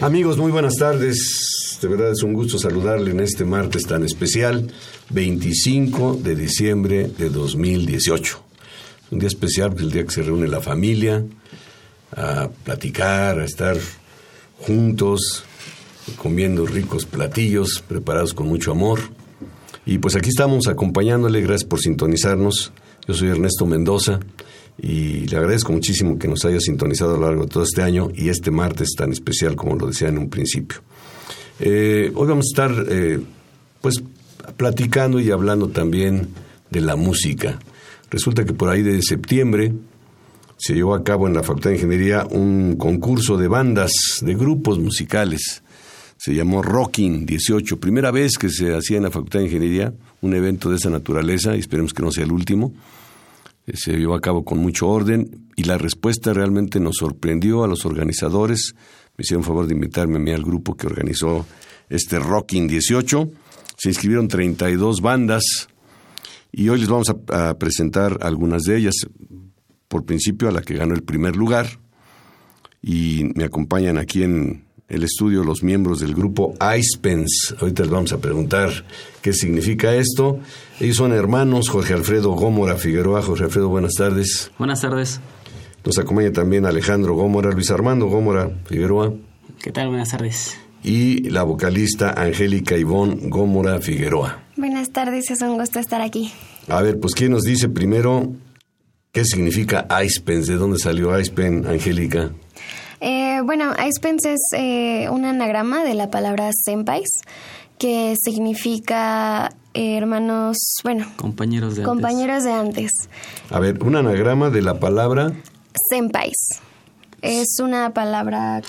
Amigos, muy buenas tardes. De verdad es un gusto saludarle en este martes tan especial, 25 de diciembre de 2018. Un día especial porque el día que se reúne la familia a platicar, a estar juntos, comiendo ricos platillos preparados con mucho amor. Y pues aquí estamos acompañándole, gracias por sintonizarnos. Yo soy Ernesto Mendoza y le agradezco muchísimo que nos haya sintonizado a lo largo de todo este año y este martes tan especial como lo decía en un principio. Eh, hoy vamos a estar eh, pues platicando y hablando también de la música. Resulta que por ahí de septiembre se llevó a cabo en la Facultad de Ingeniería un concurso de bandas, de grupos musicales. Se llamó Rocking 18, primera vez que se hacía en la Facultad de Ingeniería un evento de esa naturaleza y esperemos que no sea el último. Eh, se llevó a cabo con mucho orden y la respuesta realmente nos sorprendió a los organizadores. Me hicieron favor de invitarme a mí al grupo que organizó este Rocking 18. Se inscribieron 32 bandas y hoy les vamos a, a presentar algunas de ellas. Por principio a la que ganó el primer lugar y me acompañan aquí en, el estudio los miembros del grupo Icepens. Ahorita les vamos a preguntar qué significa esto. Ellos son hermanos, Jorge Alfredo Gómora Figueroa. Jorge Alfredo, buenas tardes. Buenas tardes. Nos acompaña también Alejandro Gómora, Luis Armando Gómora Figueroa. ¿Qué tal? Buenas tardes. Y la vocalista Angélica Ivón Gómora Figueroa. Buenas tardes, es un gusto estar aquí. A ver, pues ¿quién nos dice primero qué significa Icepens? ¿De dónde salió Icepen, Angélica? Eh, bueno, Icepens es eh, un anagrama de la palabra senpais, que significa eh, hermanos, bueno, compañeros de compañeros de antes. A ver, un anagrama de la palabra senpais. Es una palabra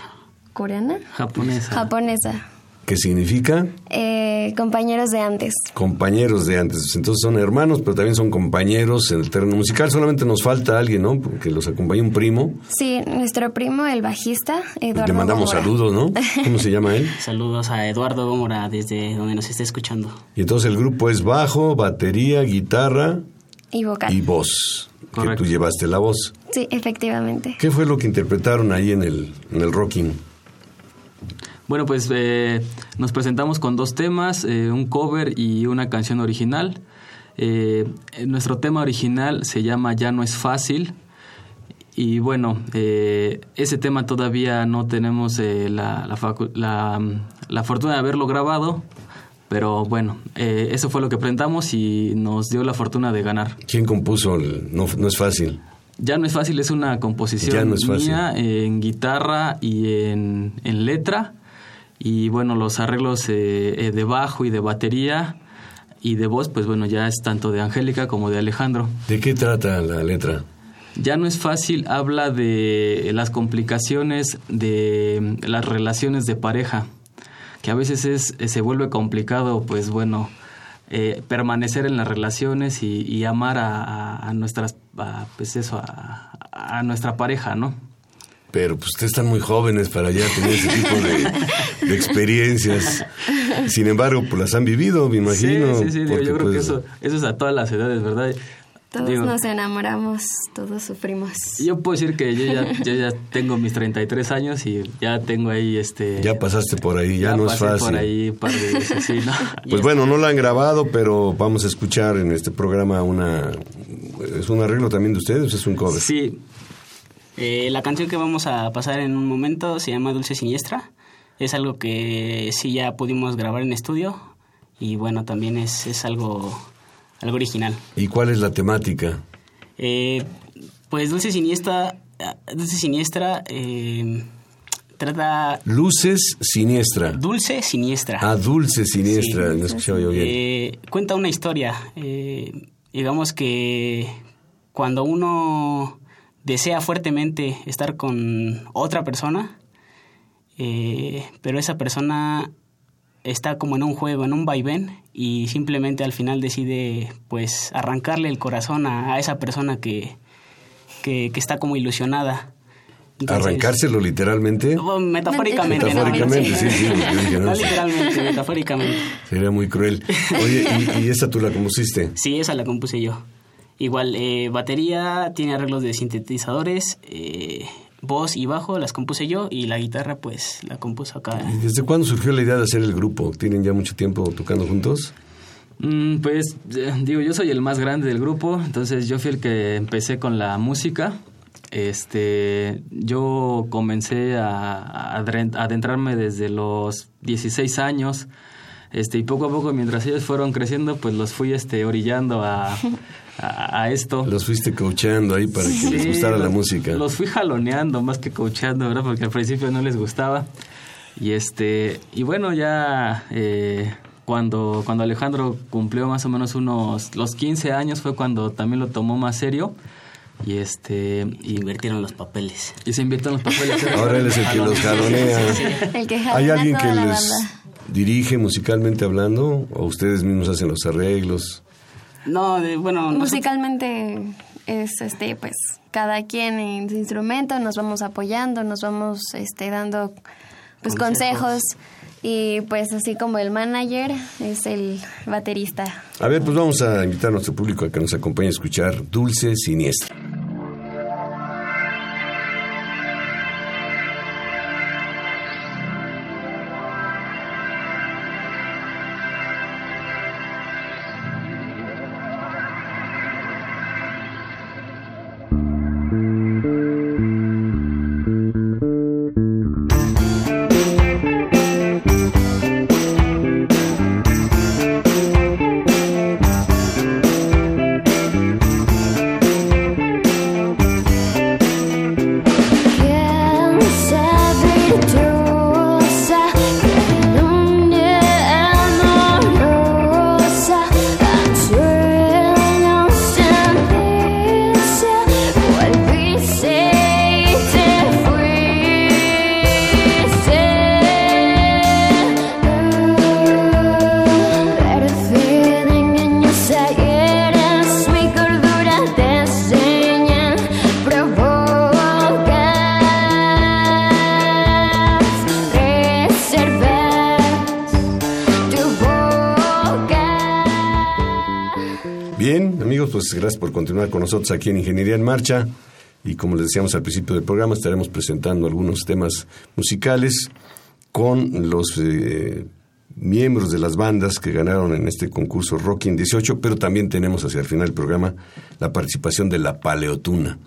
coreana. Japonesa. Japonesa. ¿Qué significa? Eh, compañeros de antes. Compañeros de antes. Entonces son hermanos, pero también son compañeros en el terreno musical. Solamente nos falta alguien, ¿no? Porque los acompaña un primo. Sí, nuestro primo, el bajista, Eduardo. Le mandamos Gómora. saludos, ¿no? ¿Cómo se llama él? Saludos a Eduardo Gómora desde donde nos está escuchando. Y entonces el grupo es bajo, batería, guitarra Y vocal. y voz. Que tú llevaste la voz. Sí, efectivamente. ¿Qué fue lo que interpretaron ahí en el, en el rocking? Bueno, pues eh, nos presentamos con dos temas, eh, un cover y una canción original. Eh, nuestro tema original se llama Ya no es fácil. Y bueno, eh, ese tema todavía no tenemos eh, la, la, la, mm, la fortuna de haberlo grabado, pero bueno, eso fue lo que presentamos y nos dio la fortuna de ganar. ¿Quién compuso? el- no, no es fácil. Ya no es fácil, es una composición no es mía en guitarra y en, en letra. Y bueno, los arreglos eh, eh, de bajo y de batería y de voz, pues bueno, ya es tanto de Angélica como de Alejandro. ¿De qué trata la letra? Ya no es fácil, habla de las complicaciones de las relaciones de pareja, que a veces es, se vuelve complicado, pues bueno, eh, permanecer en las relaciones y, y amar a, a- a nuestras, a, pues eso, a, a nuestra pareja, ¿no? Pero pues ustedes están muy jóvenes para ya tener ese tipo de, de experiencias. Sin embargo, pues las han vivido, me imagino. sí, sí, sí, digo, porque, yo creo que pues, eso, eso es a todas las edades, ¿verdad? Todos Digo, nos enamoramos, todos sufrimos. Yo puedo decir que yo ya, yo ya tengo mis 33 años y ya tengo ahí este... Ya pasaste por ahí, ya, no es fácil. por ahí un par de veces, sí, ¿no? Pues bueno, no la han grabado, pero vamos a escuchar en este programa una... ¿Es un arreglo también de ustedes o es un cover? Sí. Eh, la canción que vamos a pasar en un momento se llama Dulce Siniestra. Es algo que sí ya pudimos grabar en estudio y bueno, también es, es algo, algo original. ¿Y cuál es la temática? Eh, pues Dulce Siniestra, Dulce Siniestra eh, trata... Luces Siniestra. Dulce Siniestra. Ah, Dulce Siniestra, me escuchaba yo bien. Eh, cuenta una historia. digamos que cuando uno desea fuertemente estar con otra persona, pero esa persona está como en un juego, en un vaivén y simplemente al final decide pues arrancarle el corazón a, esa persona que, que, está como ilusionada. ¿Arrancárselo literalmente? Metafóricamente. Metafóricamente, sí, sí. no, literalmente, metafóricamente. Sería muy cruel. Oye, ¿y, ¿y, esa tú la compusiste? Sí, esa la compuse yo. Igual, eh, batería, tiene arreglos de sintetizadores, eh, voz y bajo las compuse yo y la guitarra pues la compuso acá. ¿Y desde cuándo surgió la idea de hacer el grupo? ¿Tienen ya mucho tiempo tocando juntos? Mm, pues eh, digo, yo soy el más grande del grupo, entonces yo fui el que empecé con la música. Este, yo comencé a, adentrarme desde los 16 años. Este, y poco a poco mientras ellos fueron creciendo, pues los fui este orillando a a, esto. Los fuiste coachando ahí para que les gustara la música. Los fui jaloneando más que coachando, ¿verdad? Porque al principio no les gustaba. Y este y bueno, ya eh, cuando, cuando Alejandro cumplió más o menos unos los 15 años fue cuando también lo tomó más serio. Y este y invirtieron los papeles. Y se invirtieron los papeles. Ahora él es el que los jalonea. El que ¿Hay alguien que les dirige musicalmente hablando o ustedes mismos hacen los arreglos? No, bueno... Musicalmente es, este, pues, cada quien en su instrumento, nos vamos apoyando, nos vamos, este, dando, pues, consejos. y pues así como el manager es el baterista. A ver, pues vamos a invitar a nuestro público a que nos acompañe a escuchar Dulce Siniestra. Gracias por continuar con nosotros aquí en Ingeniería en Marcha. Y como les decíamos al principio del programa, estaremos presentando algunos temas musicales con los eh, miembros de las bandas que ganaron en este concurso Rocking 18, pero también tenemos hacia el final del programa la participación de la paleotuna.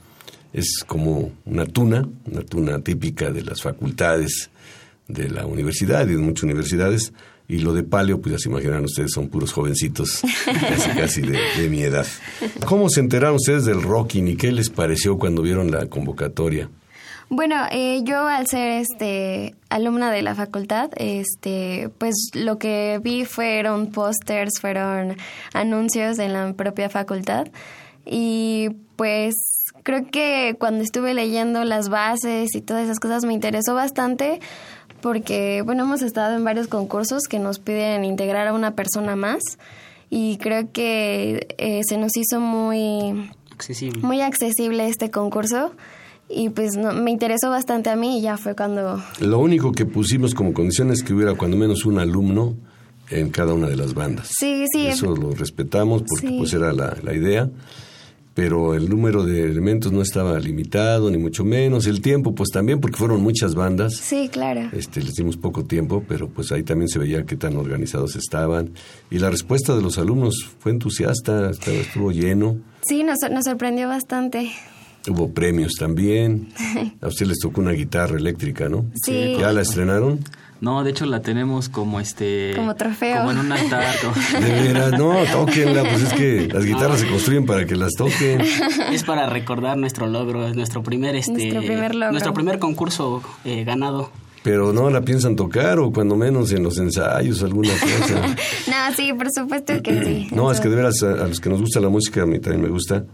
Es como una tuna, una tuna típica de las facultades de la universidad y de muchas universidades, y lo de paleo, pues ya se imaginan ustedes, son puros jovencitos, casi casi de, mi edad. ¿Cómo se enteraron ustedes del rocking y qué les pareció cuando vieron la convocatoria? Bueno, eh, yo al ser este alumna de la facultad, este, pues lo que vi fueron pósters, fueron anuncios en la propia facultad y pues creo que cuando estuve leyendo las bases y todas esas cosas me interesó bastante porque, bueno, hemos estado en varios concursos que nos piden integrar a una persona más y creo que eh, se nos hizo muy accesible. muy accesible este concurso y pues me interesó bastante a mí y ya fue cuando... Lo único que pusimos como condición es que hubiera cuando menos un alumno en cada una de las bandas. Sí, sí. Eso lo respetamos porque pues era la, la idea pero el número de elementos no estaba limitado, ni mucho menos. El tiempo, pues también, porque fueron muchas bandas. Sí, claro. Este, les dimos poco tiempo, pero pues ahí también se veía qué tan organizados estaban. Y la respuesta de los alumnos fue entusiasta, estuvo lleno. Sí, nos, nos sorprendió bastante. Hubo premios también. A usted les tocó una guitarra eléctrica, ¿no? Sí. ¿Ya la estrenaron? No, de hecho la tenemos como este... Como trofeo. Como en un altar. como- De veras, no, tóquenla, pues es que las guitarras se construyen para que las toquen. Es para recordar nuestro logro, es nuestro primer este Nuestro primer logro. nuestro primer concurso eh, ganado. Pero no la piensan tocar o cuando menos en los ensayos alguna cosa. No, sí, por supuesto que sí. No, es que de veras a, a los que nos gusta la música, a mí también me gusta.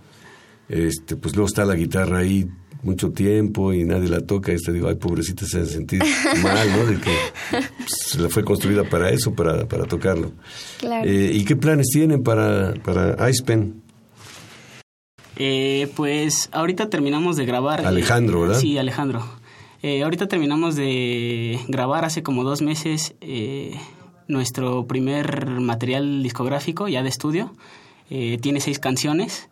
Este, pues luego está la guitarra ahí mucho tiempo y nadie la toca. Y te digo, ay, pobrecita, se ha sentido mal, ¿no? De que pues, la fue construida para eso, para, para tocarlo. Claro. Eh, ¿Y qué planes tienen para, para Icepen? Eh, pues ahorita terminamos de grabar. eh, Alejandro, ¿verdad? Sí, Alejandro. Eh, ahorita terminamos de grabar hace como dos meses eh, nuestro primer material discográfico ya de estudio. Eh, tiene seis canciones.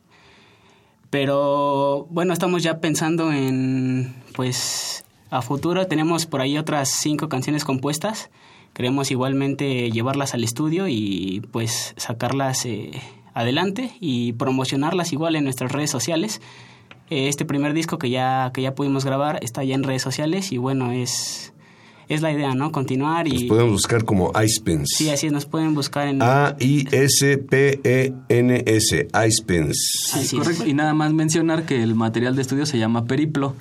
Pero bueno, estamos ya pensando en, pues, a futuro tenemos por ahí otras cinco canciones compuestas. Queremos igualmente llevarlas al estudio y pues sacarlas eh, adelante y promocionarlas igual en nuestras redes sociales. Eh, este primer disco que ya, que ya pudimos grabar está ya en redes sociales y bueno, es, es la idea, ¿no? Continuar Nos y... podemos buscar como Icepens. Sí, así es, nos pueden buscar en... A-I-S-P-E-N-S, Icepens. Así es. Correcto. Y nada más mencionar que el material de estudio se llama Periplo.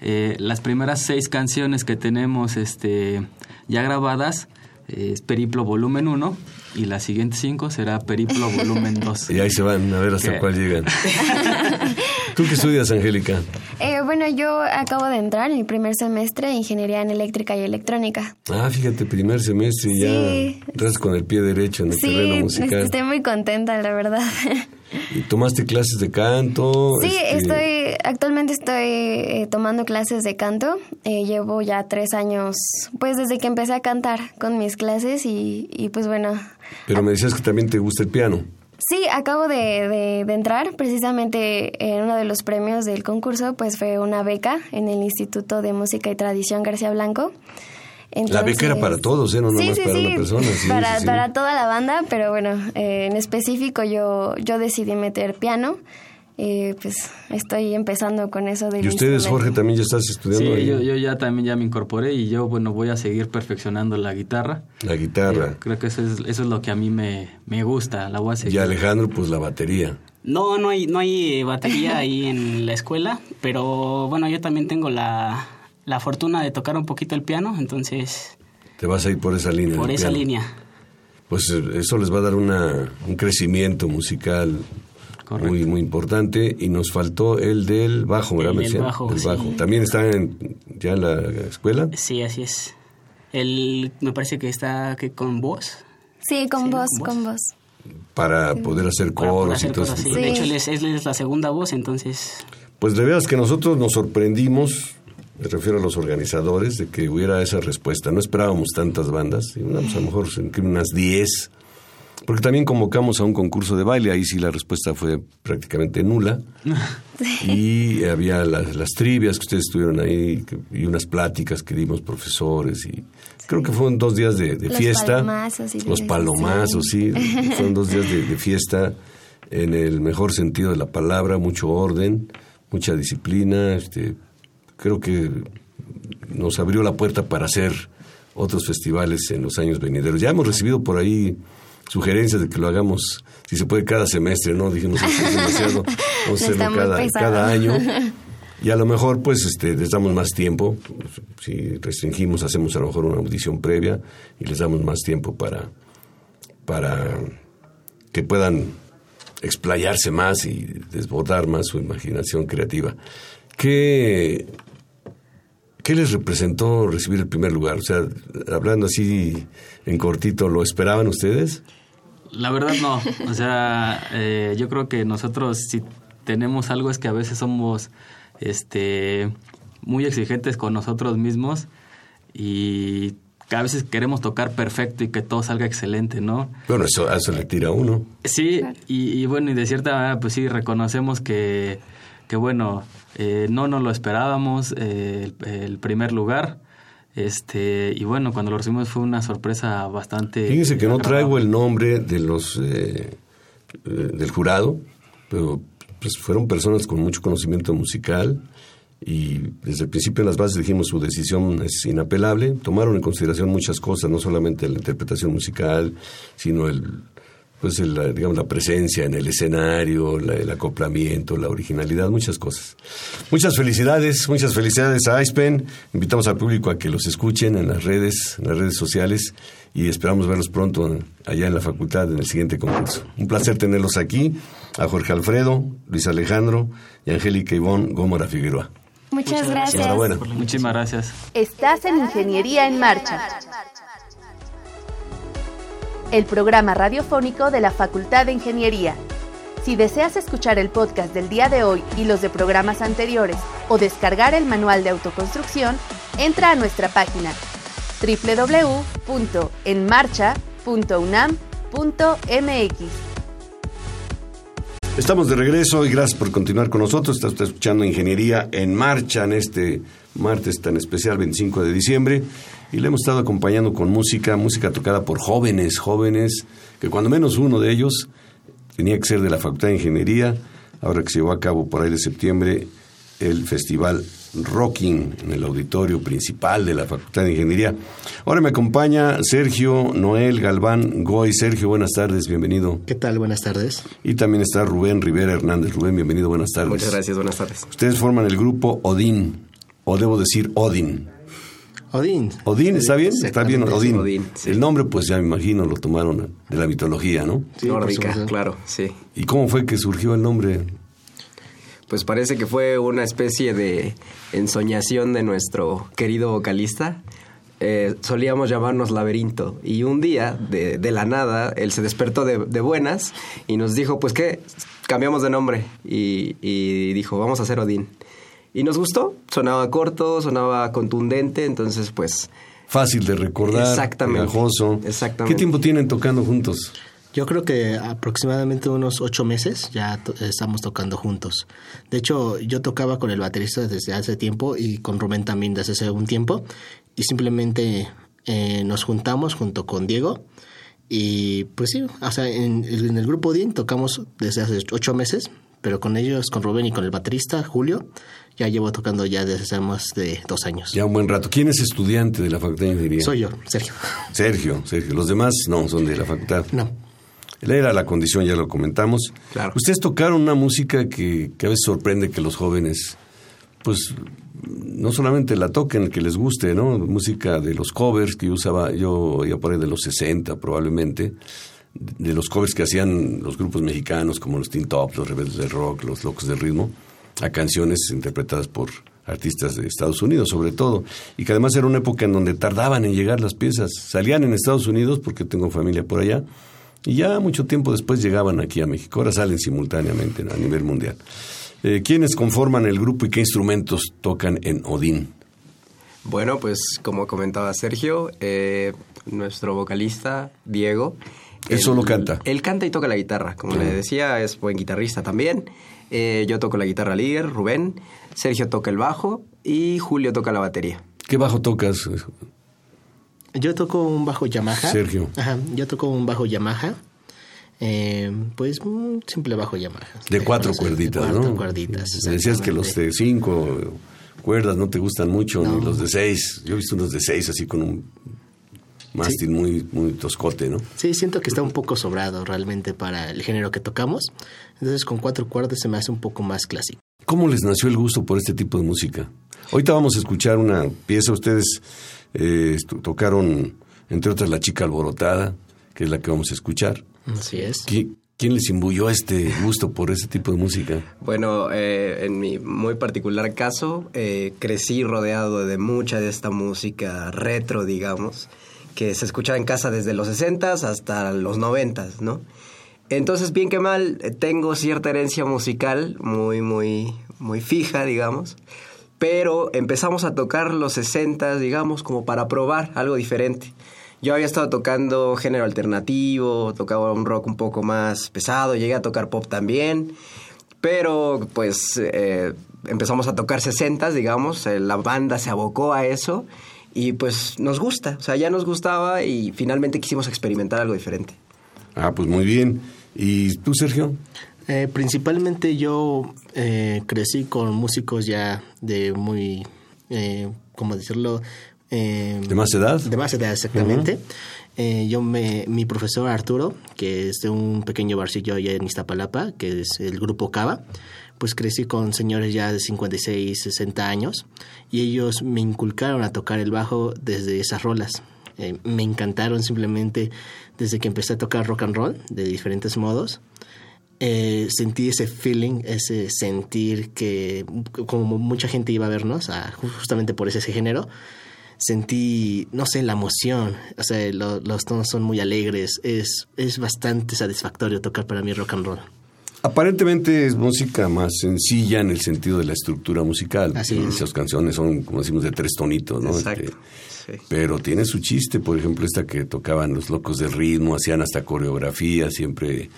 Eh, las primeras seis canciones que tenemos este, ya grabadas es Periplo volumen 1 y las siguientes cinco será Periplo volumen 2. Y ahí se van a ver hasta ¿Qué? cuál llegan. ¿Tú qué estudias, Angélica? Eh, bueno, yo acabo de entrar en el primer semestre de Ingeniería en Eléctrica y Electrónica. Ah, fíjate, primer semestre y ya entras con el pie derecho en el terreno Sí, musical. estoy muy contenta, la verdad. ¿Y tomaste clases de canto? Sí, Este, estoy, actualmente estoy eh, tomando clases de canto. Eh, llevo ya tres años, pues desde que empecé a cantar con mis clases y, y pues bueno, Pero me decías que también te gusta el piano. Sí, acabo de, de- de entrar. Precisamente en uno de los premios del concurso, pues fue una beca en el Instituto de Música y Tradición García Blanco. La beca era para todos, ¿eh? No sí, nomás sí, para sí, una persona. Para toda la banda, pero bueno, eh, en específico yo, yo decidí meter piano. Eh, pues estoy empezando con eso del ¿Y ustedes. Jorge, también ya estás Sí, estudiando ahí? yo, yo ya también ya me incorporé y yo, bueno, voy a seguir perfeccionando la guitarra. La guitarra. Eh, creo que eso es, eso es lo que a mí me, me gusta, la voy a seguir. Y Alejandro, pues la batería. No, no hay, no hay batería ahí en la escuela, pero bueno, yo también tengo la, la fortuna de tocar un poquito el piano, entonces Te vas a ir por esa línea. por esa piano. línea. Pues eh, eso les va a dar una, un crecimiento musical Correcto. muy muy importante. Y nos faltó el del bajo, ¿verdad? El del decían? bajo, sí. bajo. ¿También está en- ya en la escuela? Sí, así es. Él me parece que está que con voz. Sí, con Sí, voz, con con voz. Para poder hacer para poder coros hacer y todo eso. Sí. De hecho, él es, él es la segunda voz, entonces Pues de veras que nosotros nos sorprendimos, me refiero a los organizadores, de que hubiera esa respuesta. No esperábamos tantas bandas, y una, pues, a lo mejor unas 10, porque también convocamos a un concurso de baile, ahí sí la respuesta fue prácticamente nula. Y había las, las trivias que ustedes estuvieron ahí, y unas pláticas que dimos profesores, y creo que fueron dos días de, de Los fiesta. palomazos y de los palomazos, sí. Fueron dos días de, de fiesta en el mejor sentido de la palabra, mucho orden, mucha disciplina. Este, creo que nos abrió la puerta para hacer otros festivales en los años venideros. Ya hemos recibido por ahí sugerencias de que lo hagamos, si se puede, cada semestre, ¿no? Dijimos, "Esto es demasiado, vamos a hacerlo cada, cada año. Y a lo mejor, pues, este, les damos más tiempo. Si restringimos, hacemos a lo mejor una audición previa y les damos más tiempo para, para que puedan explayarse más y desbordar más su imaginación creativa. ¿Qué, ¿Qué les representó recibir el primer lugar? O sea, hablando así en cortito, ¿lo esperaban ustedes? La verdad no, o sea, eh, yo creo que nosotros si tenemos algo es que a veces somos este muy exigentes con nosotros mismos y que a veces queremos tocar perfecto y que todo salga excelente, ¿no? Bueno, eso, eso le tira a uno. Sí, y, y bueno, y de cierta manera, pues sí, reconocemos que, que bueno, eh, no nos lo esperábamos, eh, el, el primer lugar. Este, y bueno, cuando lo recibimos fue una sorpresa bastante. Fíjense que no traigo el nombre de los eh, eh, del jurado, pero pues fueron personas con mucho conocimiento musical y desde el principio en las bases dijimos su decisión es inapelable. Tomaron en consideración muchas cosas, no solamente la interpretación musical, sino el pues el, digamos la presencia en el escenario, el acoplamiento, la originalidad, muchas cosas. Muchas felicidades, muchas felicidades a IcePen. Invitamos al público a que los escuchen en las redes, en las redes sociales y esperamos verlos pronto allá en la facultad en el siguiente concurso. Un placer tenerlos aquí, a Jorge Alfredo, Luis Alejandro y Angélica Ivonne Gómora Figueroa. Muchas, gracias. Enhorabuena. Muchísimas gracias. Estás en Ingeniería en Marcha el programa radiofónico de la Facultad de Ingeniería. Si deseas escuchar el podcast del día de hoy y los de programas anteriores o descargar el manual de autoconstrucción, entra a nuestra página www.enmarcha.unam.mx. Estamos de regreso y gracias por continuar con nosotros. Está usted escuchando Ingeniería en Marcha en este martes tan especial, 25 de diciembre y le hemos estado acompañando con música, música tocada por jóvenes, jóvenes, que cuando menos uno de ellos tenía que ser de la Facultad de Ingeniería, ahora que se llevó a cabo por ahí de septiembre el festival Rocking en el auditorio principal de la Facultad de Ingeniería. Ahora me acompaña Sergio Noel Galván Goy. Sergio, buenas tardes, bienvenido. ¿Qué tal? Buenas tardes. Y también está Rubén Rivera Hernández. Rubén, bienvenido, buenas tardes. Muchas gracias, buenas tardes. Ustedes forman el grupo Odín, o debo decir Odín. Odín. Odín, ¿está bien? Está bien, Odín. Odín, sí. El nombre, pues ya me imagino, lo tomaron de la mitología, ¿no? Sí, Nórdica, claro, sí. ¿Y cómo fue que surgió el nombre? Pues parece que fue una especie de ensoñación de nuestro querido vocalista. Eh, solíamos llamarnos Laberinto. Y un día, de, de la nada, él se despertó de, de buenas y nos dijo, pues qué, cambiamos de nombre. Y, y dijo, vamos a hacer Odín. Y nos gustó, sonaba corto, sonaba contundente, entonces pues... Fácil de recordar, Exactamente. pegajoso. Exactamente. ¿Qué tiempo tienen tocando juntos? Yo creo que aproximadamente unos ocho meses ya to- estamos tocando juntos. De hecho, yo tocaba con el baterista desde hace tiempo y con Rubén también desde hace un tiempo. Y simplemente eh, nos juntamos junto con Diego. Y pues sí, o sea, en, en el grupo DIN tocamos desde hace ocho meses, pero con ellos, con Rubén y con el baterista Julio, ya llevo tocando ya desde hace más de dos años. Ya un buen rato. ¿Quién es estudiante de la Facultad de Ingeniería? Soy yo, Sergio. Sergio, Sergio. Los demás no, son de la facultad. No. Era la condición, ya lo comentamos. Claro. Ustedes tocaron una música que, que a veces sorprende que los jóvenes, pues, no solamente la toquen, que les guste, ¿no? Música de los covers que yo usaba, yo ya por ahí de los 60 probablemente, de los covers que hacían los grupos mexicanos como los Teen Top, los Rebeldes del Rock, los Locos del Ritmo, a canciones interpretadas por artistas de Estados Unidos sobre todo, y que además era una época en donde tardaban en llegar las piezas, salían en Estados Unidos porque tengo familia por allá, y ya mucho tiempo después llegaban aquí a México, ahora salen simultáneamente a nivel mundial. Eh, ¿Quiénes conforman el grupo y qué instrumentos tocan en Odín? Bueno, pues como comentaba Sergio, eh, nuestro vocalista Diego. Él solo canta. Él canta y toca la guitarra. Como le decía, es buen guitarrista también. Eh, yo toco la guitarra líder, Rubén. Sergio toca el bajo y Julio toca la batería. ¿Qué bajo tocas? Yo toco un bajo Yamaha. Sergio. Ajá, yo toco un bajo Yamaha. Eh, pues un simple bajo Yamaha. De cuatro cuerditas, de cuatro ¿no? cuerditas. Me decías que los de cinco cuerdas no te gustan mucho, No. ni los de seis. Yo he visto unos de seis así con un mástil muy, muy toscote, ¿no? Sí, siento que está un poco sobrado realmente para el género que tocamos. Entonces con cuatro cuerdas se me hace un poco más clásico. ¿Cómo les nació el gusto por este tipo de música? Ahorita vamos a escuchar una pieza. Ustedes eh, tocaron, entre otras, La Chica Alborotada, que es la que vamos a escuchar. Así es. ¿Qui- ¿Quién les imbuyó este gusto por ese tipo de música? Bueno, eh, en mi muy particular caso, eh, crecí rodeado de mucha de esta música retro, digamos, que se escuchaba en casa desde los 60 hasta los 90, ¿no? Entonces, bien que mal, tengo cierta herencia musical muy, muy, muy fija, digamos. Pero empezamos a tocar los 60, digamos, como para probar algo diferente. Yo había estado tocando género alternativo, tocaba un rock un poco más pesado, llegué a tocar pop también. Pero pues eh, empezamos a tocar 60, digamos, eh, la banda se abocó a eso y pues nos gusta, o sea, ya nos gustaba y finalmente quisimos experimentar algo diferente. Ah, pues muy bien. ¿Y tú, Sergio? Eh, principalmente yo eh, crecí con músicos ya de muy, eh, ¿cómo decirlo? Eh, ¿De más edad? De más edad, exactamente. Eh, yo me, mi profesor Arturo, que es de un pequeño barcillo allá en Iztapalapa, que es el grupo Cava, pues crecí con señores ya de 56, 60 años y ellos me inculcaron a tocar el bajo desde esas rolas. Eh, me encantaron simplemente desde que empecé a tocar rock and roll de diferentes modos. Eh, sentí ese feeling, ese sentir que como mucha gente iba a vernos, a- justamente por ese, ese género, sentí, no sé, la emoción. O sea, lo- los tonos son muy alegres. Es, es bastante satisfactorio tocar para mí rock and roll. Aparentemente es música más sencilla en el sentido de la estructura musical. Así es. Esas canciones son, como decimos, de tres tonitos, ¿no? Exacto. Este, Sí. Pero tiene su chiste, por ejemplo, esta que tocaban los locos del ritmo, hacían hasta coreografía, siempre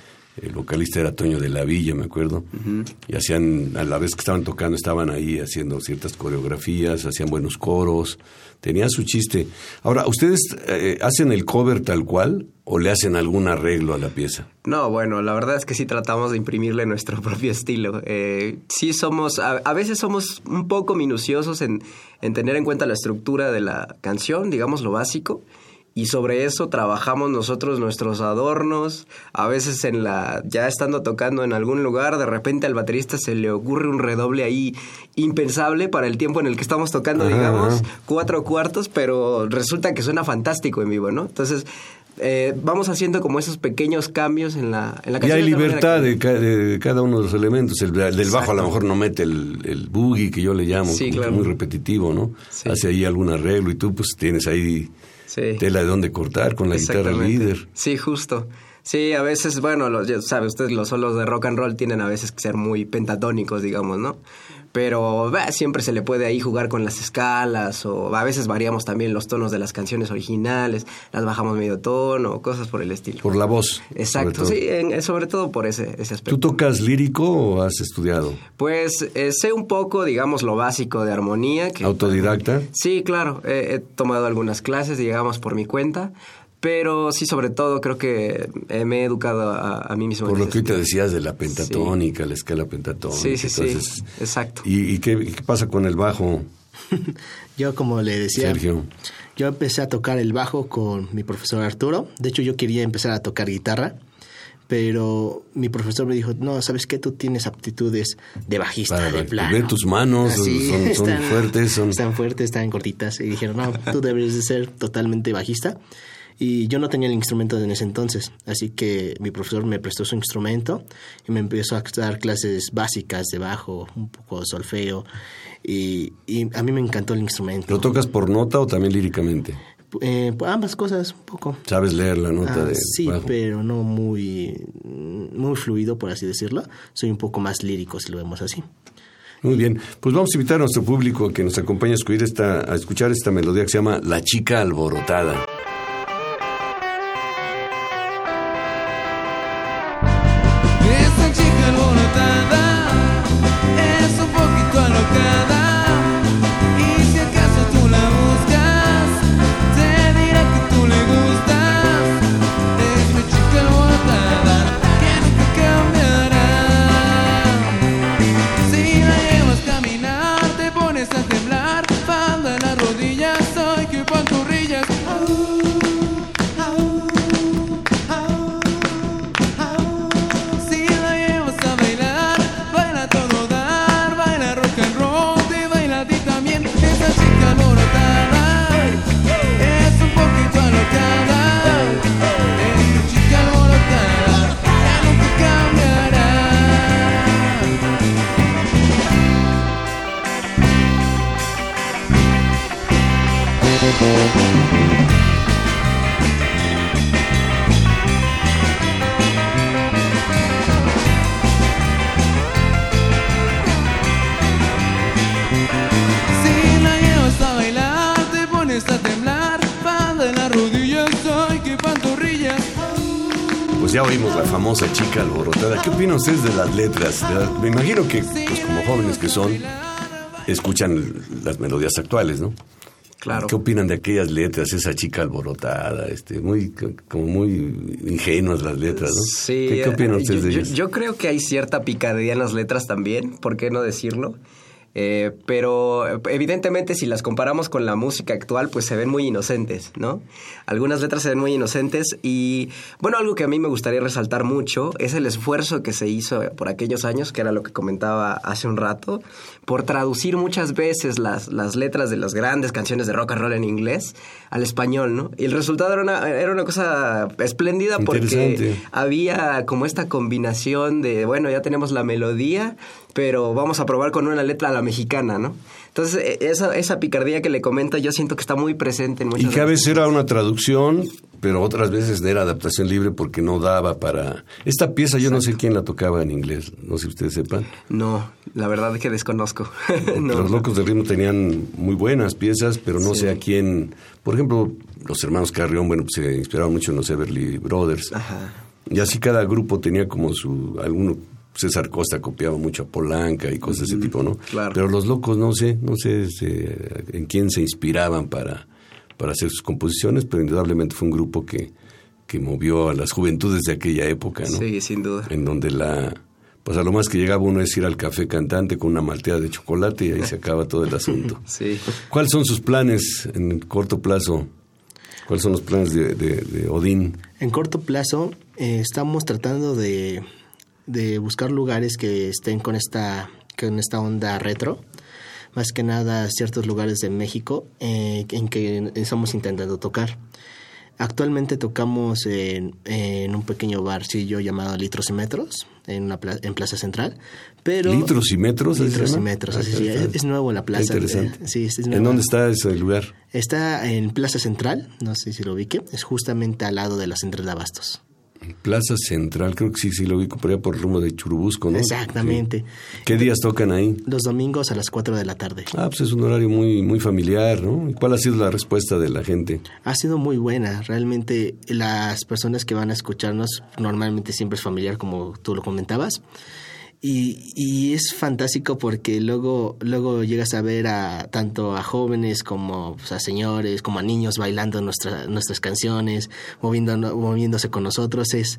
el vocalista era Toño de la Villa, me acuerdo, y hacían, a la vez que estaban tocando, estaban ahí haciendo ciertas coreografías, hacían buenos coros, tenía su chiste. Ahora, ¿ustedes eh, hacen el cover tal cual o le hacen algún arreglo a la pieza? No, bueno, la verdad es que sí tratamos de imprimirle nuestro propio estilo. Eh, sí somos, a, a veces somos un poco minuciosos en, en tener en cuenta la estructura de la canción, digamos lo básico, y sobre eso trabajamos nosotros nuestros adornos. A veces en la, ya estando tocando en algún lugar, de repente al baterista se le ocurre un redoble ahí impensable para el tiempo en el que estamos tocando, Ajá, digamos, ajá. cuatro cuartos, pero resulta que suena fantástico en vivo, ¿no? Entonces, eh, vamos haciendo como esos pequeños cambios en la, en la Y canción. hay tal manera libertad de, ca- de cada uno de los elementos. El, el del bajo a lo mejor no mete el, el boogie que yo le llamo, Sí, claro. muy repetitivo, ¿no? Sí. Hace ahí algún arreglo y tú pues tienes ahí Sí. tela de dónde cortar con la guitarra líder. Sí, justo. Sí, a veces, bueno, los, ya sabe usted, los solos de rock and roll tienen a veces que ser muy pentatónicos, digamos, ¿no? Pero bah, siempre se le puede ahí jugar con las escalas o a veces variamos también los tonos de las canciones originales, las bajamos medio tono, cosas por el estilo. Por la voz. Exacto, sobre sí, en- sobre todo por ese, ese aspecto. ¿Tú tocas lírico o has estudiado? Pues eh, sé un poco, digamos, lo básico de armonía. Que, ¿Autodidacta? Sí, claro. He, he tomado algunas clases, digamos, por mi cuenta. Pero sí, sobre todo, creo que eh, me he educado a, a mí mismo. Por lo que ahorita decías de la pentatónica, la escala pentatónica. Sí, sí, sí. Exacto. ¿Y, y qué, qué pasa con el bajo, Yo, como le decía, Sergio? yo empecé a tocar el bajo con mi profesor Arturo. De hecho, yo quería empezar a tocar guitarra, pero mi profesor me dijo, no, ¿sabes qué? Tú tienes aptitudes de bajista, Para- de plano. ver tus manos, Así, son- son fuertes, son- Están fuertes, están cortitas. Y dijeron, no, tú debes de ser totalmente bajista. Y yo no tenía el instrumento en ese entonces, así que mi profesor me prestó su instrumento y me empezó a dar clases básicas de bajo, un poco de solfeo, y, y a mí me encantó el instrumento. ¿Lo tocas por nota o también líricamente? Eh, pues, ambas cosas, un poco. ¿Sabes leer la nota Ah, de sí, bajo? pero no muy, muy fluido, por así decirlo. Soy un poco más lírico, si lo vemos así. Muy bien, pues vamos a invitar a nuestro público a que nos acompañe a escuchar esta, a escuchar esta melodía que se llama La chica alborotada. Alborotada. ¿Qué opinan ustedes de las letras? De Me imagino que, pues como jóvenes que son, escuchan las melodías actuales, ¿no? Claro. ¿Qué opinan de aquellas letras? Esa chica alborotada, este, muy, como muy ingenuas las letras, ¿no? Sí. ¿Qué, qué opinan eh, ustedes yo, de yo- ellas? yo creo que hay cierta picardía en las letras también, ¿por qué no decirlo? Eh, pero evidentemente si las comparamos con la música actual, pues se ven muy inocentes, ¿no? Algunas letras se ven muy inocentes y, bueno, algo que a mí me gustaría resaltar mucho es el esfuerzo que se hizo por aquellos años, que era lo que comentaba hace un rato, por traducir muchas veces las, las letras de las grandes canciones de rock and roll en inglés al español, ¿no? Y el resultado era una, era una cosa espléndida porque había como esta combinación de, bueno, ya tenemos la melodía, pero vamos a probar con una letra a la mexicana, ¿no? Entonces, eh, esa, esa picardía que le comento, yo siento que está muy presente en muchas Y que a veces era una traducción, pero otras veces era adaptación libre porque no daba para... Esta pieza yo no sé quién la tocaba en inglés, no sé si ustedes sepan. No, la verdad es que desconozco. No. Los Locos del Ritmo tenían muy buenas piezas, pero no Sí. sé a quién... Por ejemplo, los hermanos Carrión, bueno, pues se inspiraban mucho en los Everly Brothers. Ajá. Y así cada grupo tenía como su... Alguno, César Costa copiaba mucho a Polanca y cosas de ese tipo, ¿no? claro. Pero los locos no sé, no sé este, en quién se inspiraban para, para hacer sus composiciones, pero indudablemente fue un grupo que, que movió a las juventudes de aquella época, ¿no? Sí, sin duda. En donde la... Pues a lo más que llegaba uno es ir al café cantante con una malteada de chocolate y ahí se acaba todo el asunto. Sí. ¿Cuáles son sus planes en el corto plazo? ¿Cuáles son los planes de, de- de Odín? En corto plazo eh, estamos tratando de, de buscar lugares que estén con esta, con esta onda retro. Más que nada ciertos lugares de México eh, en que estamos intentando tocar. Actualmente tocamos en, en un pequeño barcillo llamado Litros y Metros, en, una pla- en Plaza Central. Pero ¿Litros y metros? Litros y? Metros, Ah, así sí, es, es nuevo la plaza. interesante. eh, sí, es ¿En dónde está ese lugar? Está en Plaza Central, no sé si lo ubique, es justamente al lado de la Central de Abastos. Plaza Central, creo que sí, sí lo ubico por allá por el rumbo de Churubusco, ¿no? Exactamente. Sí. ¿Qué días tocan ahí? Los domingos a las 4 de la tarde. Ah, pues es un horario muy, muy familiar, ¿no? ¿Y cuál ha sido la respuesta de la gente? Ha sido muy buena. Realmente las personas que van a escucharnos normalmente siempre es familiar, como tú lo comentabas. Y, y es fantástico porque luego, luego llegas a ver a tanto a jóvenes como pues, a señores, como a niños bailando nuestra- nuestras canciones, moviendo, moviéndose con nosotros. Es,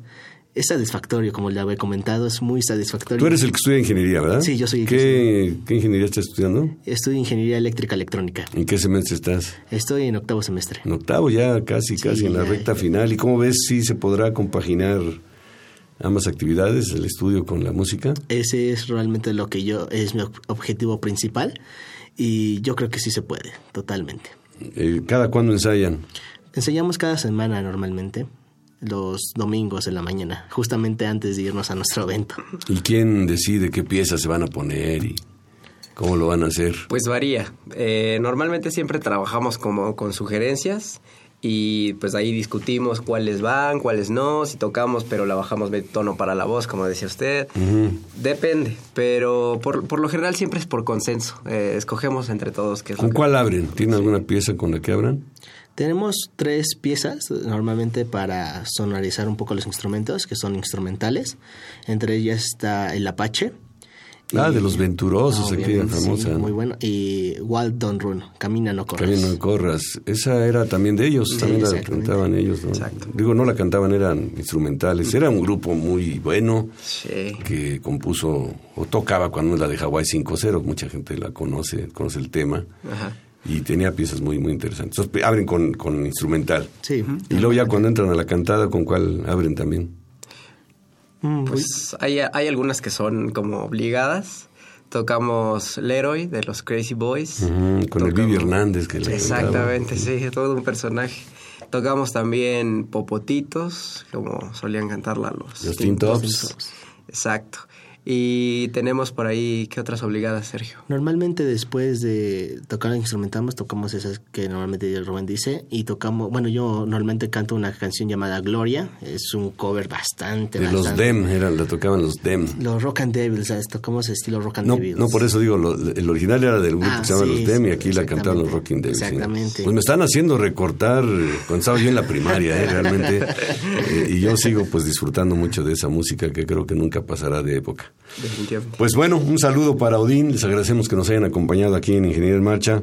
es satisfactorio, como le había comentado, es muy satisfactorio. Tú eres el que estudia ingeniería, ¿verdad? Sí, yo soy el que ¿Qué, ¿Qué ingeniería estás estudiando? Estudio ingeniería eléctrica electrónica. ¿En qué semestre estás? Estoy en octavo semestre. En octavo ya, casi, Sí, casi en la recta final. ¿Y cómo ves si se podrá compaginar ambas actividades, el estudio con la música? Ese es realmente lo que yo es mi ob- objetivo principal y yo creo que sí se puede, totalmente. Eh, ¿Cada cuándo ensayan? Enseñamos cada semana normalmente, los domingos en la mañana, justamente antes de irnos a nuestro evento. ¿Y quién decide qué piezas se van a poner y cómo lo van a hacer? Pues varía. Eh, normalmente siempre trabajamos como con sugerencias y pues ahí discutimos cuáles van, cuáles no, si tocamos pero la bajamos de tono para la voz, como decía usted. Depende, pero por, por lo general siempre es por consenso. Eh, escogemos entre todos qué es lo ¿Con que- cuál abren? ¿Tienen alguna pieza con la que abran? Tenemos tres piezas normalmente para sonorizar un poco los instrumentos, que son instrumentales. Entre ellas está el Apache. Ah, de los venturosos, aquella obviamente, sí, famosa. muy bueno. Y Wild Don't Run, Camina no corras. Camino de Corras. Esa era también de ellos, Sí, también la cantaban ellos, ¿no? Exacto. Digo, no la cantaban, eran instrumentales. Era un grupo muy bueno Sí. que compuso o tocaba cuando la de Hawaii 5-0. Mucha gente la conoce, conoce el tema. Ajá. Y tenía piezas muy, muy interesantes. Entonces, abren con, con instrumental. Sí. Y luego ya cuando entran a la cantada, ¿con cuál abren también? Mm, Pues hay, hay algunas que son como obligadas. Tocamos Leroy de los Crazy Boys. Con el Vivi Hernández que le Exactamente, sí, todo un personaje. Tocamos también Popotitos, como solían cantarla los... Los Teen Tops. Exacto. Y tenemos por ahí, ¿qué otras obligadas, Sergio? Normalmente después de tocar instrumentamos, tocamos esas que normalmente Rubén dice y tocamos, bueno, yo normalmente canto una canción llamada Gloria, es un cover bastante, De los Dem, era, la tocaban los Dem. Los Rock and Devils, ¿sabes? tocamos estilo Rock and No, Devils. no, por eso digo, lo- el original era del grupo Ah, que se llama sí, Los Dem y aquí la cantaban los Rocking Days. exactamente. Pues me están haciendo recortar eh, cuando estaba yo en la primaria, eh, realmente. Eh, y yo sigo pues disfrutando mucho de esa música que creo que nunca pasará de época. Pues bueno, un saludo para Odín. Les agradecemos que nos hayan acompañado aquí en Ingeniería en Marcha.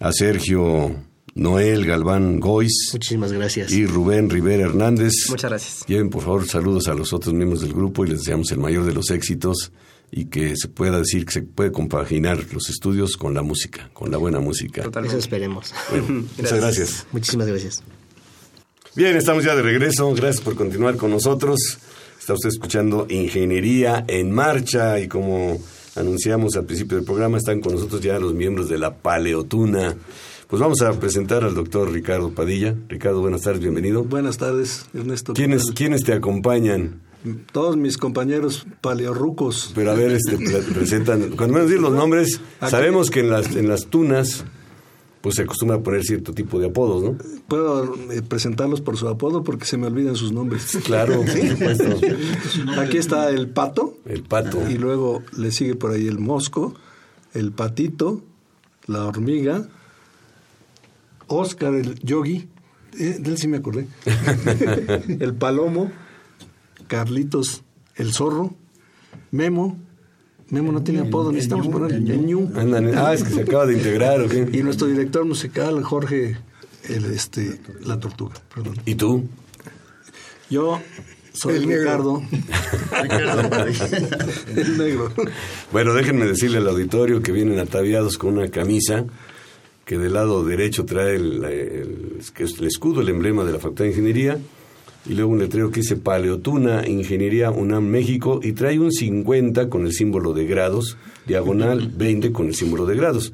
a Sergio Noel Galván Gois Muchísimas gracias. y Rubén Rivera Hernández. Muchas gracias. Lleven por favor saludos a los otros miembros del grupo y les deseamos el mayor de los éxitos y que se pueda decir que se puede compaginar los estudios con la música, con la buena música. Eso Totalmente. esperemos. Bueno, muchas gracias. Muchísimas gracias. Bien, estamos ya de regreso. Gracias por continuar con nosotros. Está usted escuchando Ingeniería en Marcha y como anunciamos al principio del programa, están con nosotros ya los miembros de la Paleotuna. Pues vamos a presentar al doctor Ricardo Padilla. Ricardo, buenas tardes, bienvenido. Buenas tardes, Ernesto. ¿Quiénes, ¿Quiénes te acompañan? Todos mis compañeros paleorrucos. Pero a ver, este, pre- presentan, cuando menos decir los nombres, sabemos que en las, en las tunas pues se acostumbra a poner cierto tipo de apodos, ¿no? Puedo eh, presentarlos por su apodo porque se me olvidan sus nombres. Claro, por supuesto. Aquí está el pato El pato. y luego le sigue por ahí el mosco, el patito, la hormiga, Oscar el yogi, eh, de él sí me acordé, el palomo, Carlitos el zorro, Memo, Memo no tiene apodo, necesitamos ponerle el ñu. Ah, es que se acaba de integrar, ¿o qué? Y nuestro director musical, Jorge, el, este, la tortuga, perdón. ¿Y tú? Yo soy El negro. Ricardo, el negro. Bueno, déjenme decirle al auditorio que vienen ataviados con una camisa que del lado derecho trae el escudo, el emblema de la Facultad de Ingeniería, y luego un letrero que dice Paleotuna Ingeniería UNAM México, y trae un 50 con el símbolo de grados, diagonal 20 con el símbolo de grados.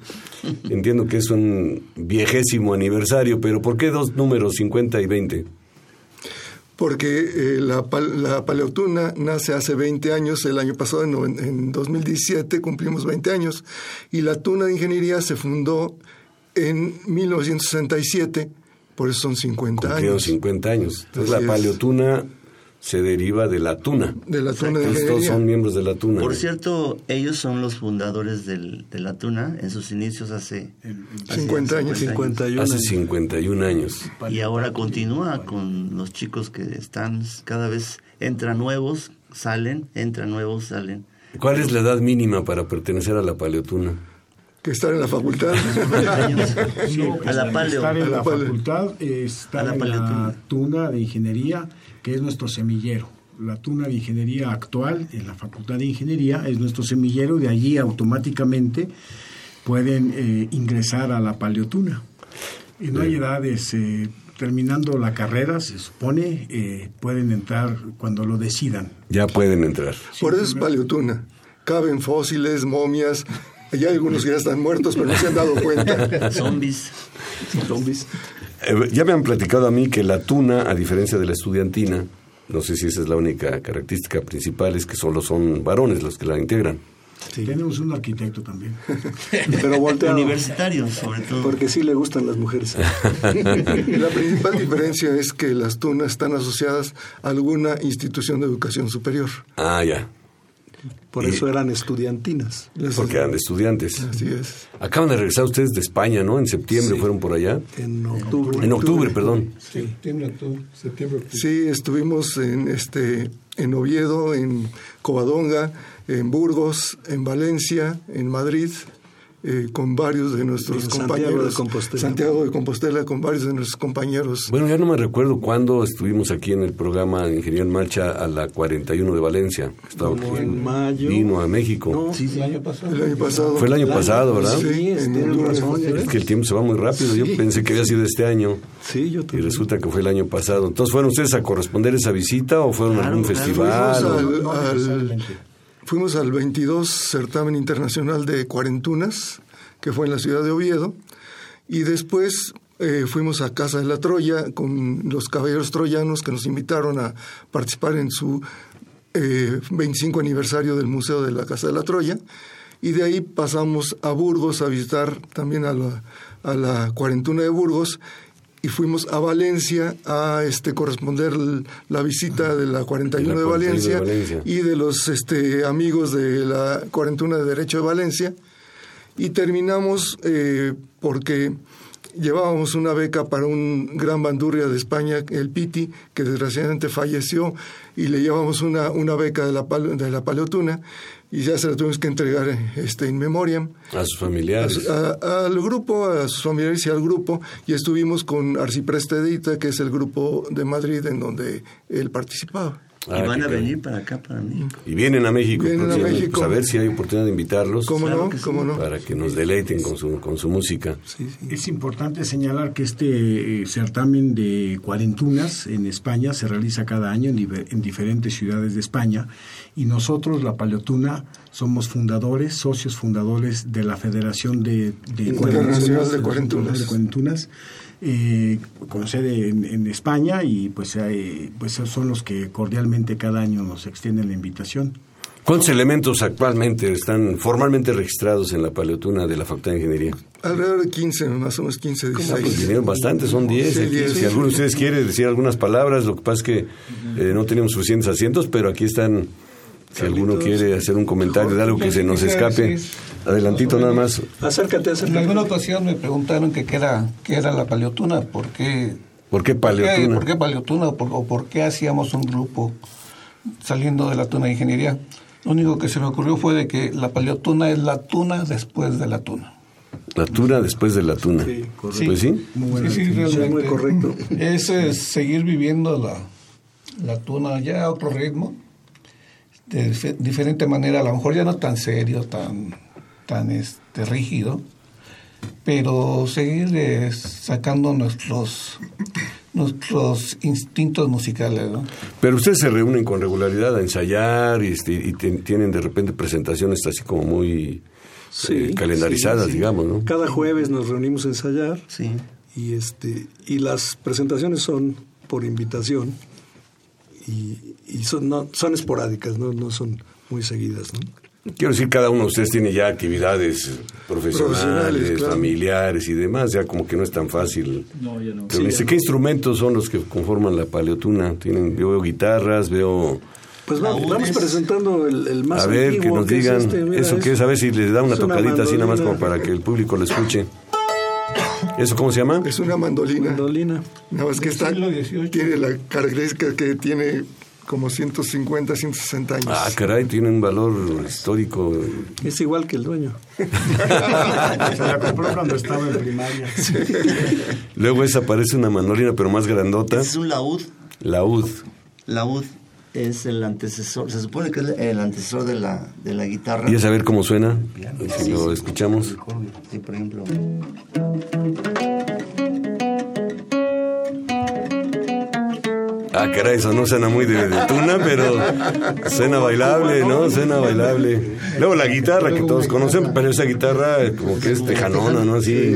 Entiendo que es un viejésimo aniversario, pero ¿por qué dos números, 50 y 20? porque eh, la, pal- la paleotuna nace hace 20 años, el año pasado, en, en 2017, cumplimos 20 años, y la tuna de ingeniería se fundó en 1967, por eso son 50 Cumplieron años. 50 años. Entonces Así la es. paleotuna se deriva de la tuna. De la tuna de Entonces todos ingeniería. son miembros de la tuna. Por cierto, ellos son los fundadores del, de la tuna en sus inicios hace, hace 50 años. 51 Hace años. 51 años. Y ahora continúa con los chicos que están cada vez entran nuevos, salen, entran nuevos, salen. ¿Cuál es la edad mínima para pertenecer a la paleotuna? Que estar en la facultad. a la paleo. Estar en A la la paleo. facultad, estar A la en la tuna de ingeniería, que es nuestro semillero. La tuna de ingeniería actual en la facultad de ingeniería es nuestro semillero y de allí automáticamente pueden eh, ingresar a la paleotuna. Y no hay edades. eh, terminando la carrera, se supone, eh, pueden entrar cuando lo decidan. Ya pueden entrar. Por eso es paleotuna. Caben fósiles, momias. Hay algunos que ya están muertos, pero no se han dado cuenta. Zombies. Zombies. Eh, ya me han platicado a mí que la tuna, a diferencia de la estudiantina, no sé si esa es la única característica principal, es que solo son varones los que la integran. Tenemos un arquitecto también. Pero volteado. Universitarios, sobre todo. Porque sí le gustan las mujeres. La principal diferencia es que las tunas están asociadas a alguna institución de educación superior. Ah, ya. Por eso eran estudiantinas. Porque eran estudiantes. Así es. Acaban de regresar ustedes de España, ¿no? En septiembre Sí. fueron por allá. En octubre. En octubre, perdón. Septiembre, octubre, septiembre, octubre. Sí, estuvimos en este en Oviedo, en Covadonga, en Burgos, en Valencia, en Madrid, eh, con varios de nuestros En Santiago compañeros. de Compostela. Santiago de Compostela, con varios de nuestros compañeros. Bueno, ya no me recuerdo cuándo estuvimos aquí en el programa de Ingeniería en Marcha a la 41 de Valencia. Estaba Como aquí. en mayo. Vino a México. No, Sí, sí. El año pasado. Fue el año pasado, ¿verdad? Sí, Sí, en razón, ya Es que el tiempo se va muy rápido. Yo pensé que había sido este año. Sí, yo Y también. resulta que fue el año pasado. Entonces, ¿fueron ustedes a corresponder esa visita o fueron a algún claro. festival? o- al, al- fuimos al 22 certamen internacional de cuarentunas, que fue en la ciudad de Oviedo, y después eh, fuimos a Casa de la Troya con los caballeros troyanos que nos invitaron a participar en su eh, 25 aniversario del Museo de la Casa de la Troya, y de ahí pasamos a Burgos a visitar también a la, a la cuarentuna de Burgos, y fuimos a Valencia a este corresponder la visita de la 41 de, 41 de Valencia, Valencia. y de los este, amigos de la 41 de Derecho de Valencia y terminamos eh, porque llevábamos una beca para un gran bandurria de España, el Piti, que desgraciadamente falleció, y le llevamos una, una beca de la, de la paleotuna, y ya se la tuvimos que entregar este, in memoriam. A sus familiares. a- al grupo, a sus familiares y al grupo, y estuvimos con Arcipreste Edita, que es el grupo de Madrid en donde él participaba. Ah, y van a venir para acá, para México. Y vienen a México. Vienen a. México. Pues a ver si hay oportunidad de invitarlos. ¿Cómo Claro no? que sí. ¿Cómo no? Para que nos deleiten con su, con su música. Es importante señalar que este eh, certamen de cuarentunas en España se realiza cada año en, diferentes ciudades de España y nosotros, la Paleotuna, somos fundadores, socios fundadores de la Federación de, de Internacional de Cuarentunas. de Cuarentunas, eh, con sede en, en España y pues, hay- pues son los que cordialmente cada año nos extienden la invitación. ¿Cuántos elementos actualmente están formalmente registrados en la paleotuna de la Facultad de Ingeniería? Alrededor de 15, más o menos 15, Ah, pues 16. vinieron bastantes, son 10. Sí, aquí. 10. Si alguno de ustedes quiere decir algunas palabras, lo que pasa es que eh, no tenemos suficientes asientos, pero aquí están. Si alguno quiere hacer un comentario de algo que se nos escape, adelantito nada más. Acércate, En acércate. alguna ocasión me preguntaron que qué era, qué era la paleotuna, por qué, ¿Por qué por qué, paleotuna? por qué paleotuna o por, o por qué hacíamos un grupo saliendo de la tuna de ingeniería. Lo único que se me ocurrió fue de que la paleotuna es la tuna después de la tuna. La tuna después de la tuna. Sí, Sí. Pues sí. Sí, sí, realmente. muy correcto. Es, seguir viviendo la, la tuna ya a otro ritmo, de dif- diferente manera, a lo mejor ya no tan serio, tan, tan este, rígido, pero seguir eh, sacando nuestros nuestros instintos musicales, ¿no? Pero ustedes se reúnen con regularidad a ensayar y, este, y tienen de repente presentaciones así como muy eh, calendarizadas, sí, sí. digamos, ¿no? Cada jueves nos reunimos a ensayar Sí. y este y las presentaciones son por invitación y, y son no, son esporádicas, no, no son muy seguidas, ¿no? Quiero decir, cada uno de ustedes tiene ya actividades profesionales, Profesionales, claro. familiares y demás, ya como que no es tan fácil. No, ya no. reunirse. ¿Qué instrumentos son los que conforman la paleotuna? Tienen, yo veo guitarras, veo... Pues vamos, vamos presentando el, el más a ver, antiguo, que nos digan este, mira, eso que es, a ver si les da una tocadita así nada más como para que el público lo escuche. ¿Eso cómo se llama? Es una mandolina. mandolina. Nada más que está, tiene la característica que tiene como 150, 160 años. Ah, caray, tiene un valor histórico. Es igual que el dueño. Se la compró cuando estaba en primaria. Luego esa parece una mandolina, pero más grandota. Es un laúd. Laúd. Laúd es el antecesor, se supone que es el antecesor de la, de la guitarra. ¿Y a saber cómo suena? Si Sí, lo sí. escuchamos. Sí, por ejemplo. Ah, caray, eso no suena muy de, de tuna, pero suena bailable, ¿no? Suena bailable. Luego la guitarra que todos conocen, pero esa guitarra como que es tejanona, ¿no? Así.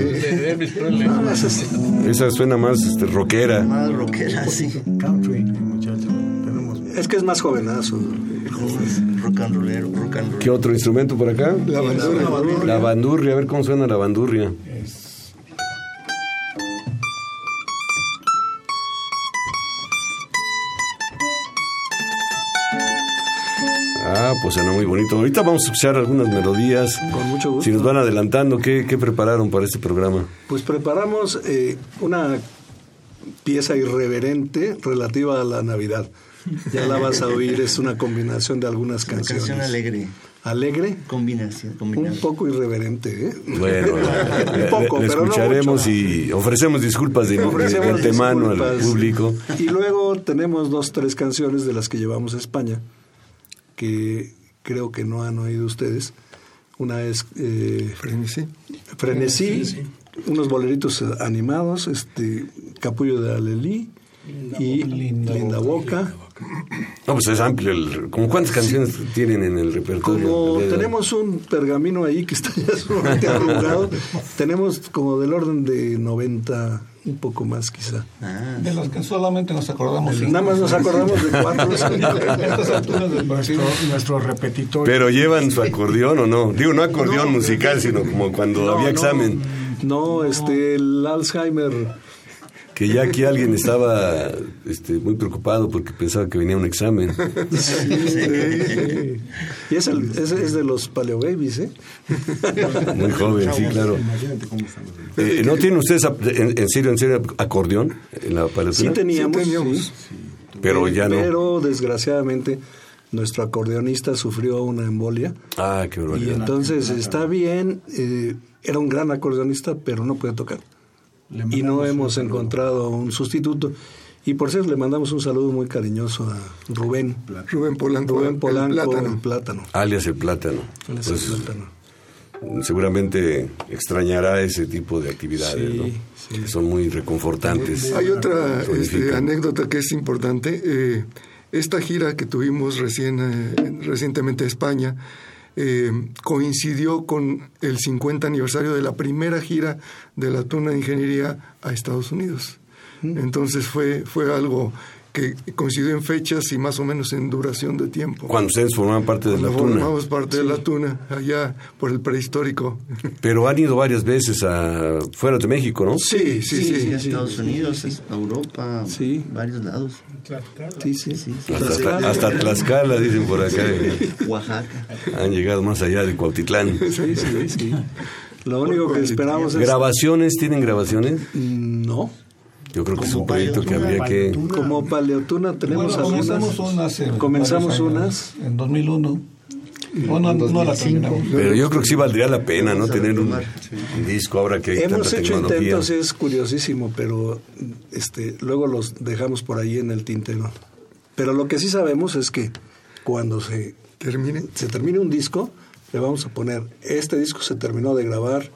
Esa suena más este, rockera. Más rockera, sí. Country, muchacho. Tenemos Es que es más jovenazo. Rock and rollero, rock and roll. ¿Qué otro instrumento por acá? La bandurria. La bandurria, a ver cómo suena la bandurria. Ah, pues suena muy bonito. Ahorita vamos a escuchar algunas melodías. Con mucho gusto. Si nos van adelantando, ¿qué, qué prepararon para este programa? Pues preparamos eh, una pieza irreverente relativa a la Navidad. Ya la vas a oír, es una combinación de algunas Una canciones. canción alegre. Alegre, Combinación. un combinación. poco irreverente, ¿eh? Bueno, un poco, le, le pero no escucharemos mucho. y ofrecemos disculpas de, de- de Ofrecemos antemano al público. Y luego tenemos dos, tres canciones de las que llevamos a España, que creo que no han oído ustedes. Una es eh, Frenesí. Frenesí, unos boleritos animados, este Capullo de Alelí y Linda, Boca. No, pues es amplio. El, ¿Cómo cuántas canciones tienen en el repertorio? Como tenemos un pergamino ahí que está ya sumamente arrugado, tenemos como del orden de 90, un poco más quizá. Ah, De los que solamente nos acordamos. cinco. Nada más nos acordamos de cuatro. Estas alturas del partido. nuestro, nuestro repetitorio. Pero llevan su acordeón o no? Digo, no acordeón musical, sino como cuando No, había no, examen. No, este, el Alzheimer que ya aquí alguien estaba este, muy preocupado porque pensaba que venía un examen. Y es, el- es, es de los paleo babies, ¿eh? Muy joven, sí, claro. Imagínate cómo estamos. Eh, ¿No tienen ustedes, en, en serio, en serio, acordeón en la Sí paleotina? teníamos, Sí teníamos. sí. Pero ya no. Pero desgraciadamente nuestro acordeonista sufrió una embolia Ah, qué y barbaridad. entonces está bien, eh, era un gran acordeonista, pero no puede tocar. Le Y no hemos encontrado un sustituto. Y por cierto le mandamos un saludo muy cariñoso a Rubén. Rubén Polanco. Rubén el Polanco, plátano. el plátano. Alias el plátano. Pues, el plátano. seguramente extrañará ese tipo de actividades, Sí, ¿no? sí. Que son muy reconfortantes. Hay otra este, anécdota que es importante. Eh, esta gira que tuvimos recién, eh, recientemente a España eh, coincidió con el 50 aniversario de la primera gira de la Tuna de Ingeniería a Estados Unidos. Entonces fue, fue algo que coincidió en fechas y más o menos en duración de tiempo. Cuando ustedes formaban parte de la Cuando tuna. formamos parte de la Tuna, allá por el prehistórico. Pero han ido varias veces a fuera de México, ¿no? Sí, sí, sí. a Estados Unidos, a Europa, Sí. varios lados. Sí, sí. Sí, Hasta, hasta Tlaxcala, dicen por acá. Oaxaca. Han llegado más allá de Cuautitlán. Sí, sí, sí. Lo único que esperamos es... ¿Grabaciones? ¿Tienen grabaciones? No. Yo creo que es un proyecto que habría que... Como Paleotuna tenemos Bueno, algunas. comenzamos unas. en Comenzamos unas. En 2001. Bueno, no la terminamos. Pero yo creo que sí valdría la pena, ¿no? Tener un, un disco ahora que hay Hemos tanta hecho tecnología. intentos, es curiosísimo, pero este, luego los dejamos por ahí en el tintero. Pero lo que sí sabemos es que cuando se Termine. se termine un disco, le vamos a poner, este disco se terminó de grabar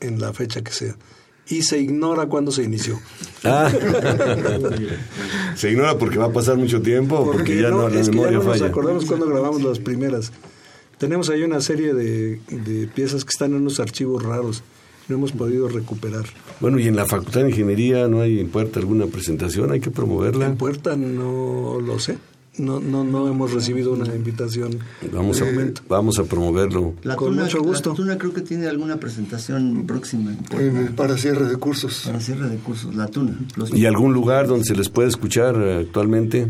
en la fecha que sea. Y se ignora cuándo se inició. Ah. Se ignora porque va a pasar mucho tiempo o porque, ya no, la es que ya memoria no nos falla. acordamos cuando grabamos las primeras. Tenemos ahí una serie de, de piezas que están en unos archivos raros. No hemos podido recuperar. Bueno, y en la Facultad de Ingeniería no hay en puerta alguna presentación, hay que promoverla. En puerta no lo sé. No, no, no hemos recibido una invitación. Vamos a, de momento. vamos a promoverlo. La Con tuna, mucho gusto. La tuna creo que tiene alguna presentación próxima En el para cierre de cursos. para cierre de cursos. La tuna. Los- ¿Y algún lugar donde se les puede escuchar eh, actualmente?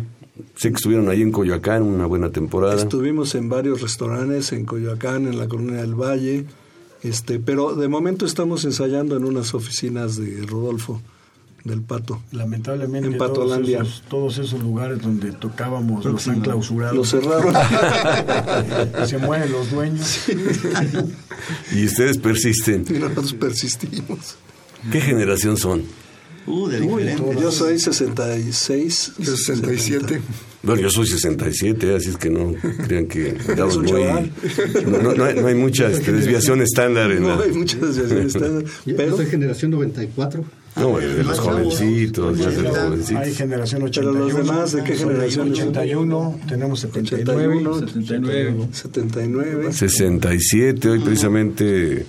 Sé que estuvieron ahí en Coyoacán una buena temporada. Estuvimos en varios restaurantes, en Coyoacán, en la Colonia del Valle, este, pero de momento estamos ensayando en unas oficinas de Rodolfo, del Pato. Lamentablemente En todos Patolandia. esos, todos esos lugares donde tocábamos los han clausurado. Lo cerraron. Se mueren los dueños. Y ustedes persisten. Y nosotros persistimos. ¿Qué generación son? Uh, de Uy, yo soy 66. Yo 67. Bueno, yo soy 67, así es que no crean que un muy... No, no- no hay, no hay mucha este, desviación estándar en No la... hay muchas desviaciones, estándar, pero, soy generación 94. No, de los Más chavos, jovencitos, más de los 80. Hay jovencitos. generación Pero 81. los demás, ¿de qué generación? 81, tenemos 79. 81, 79. 79, 67, hoy precisamente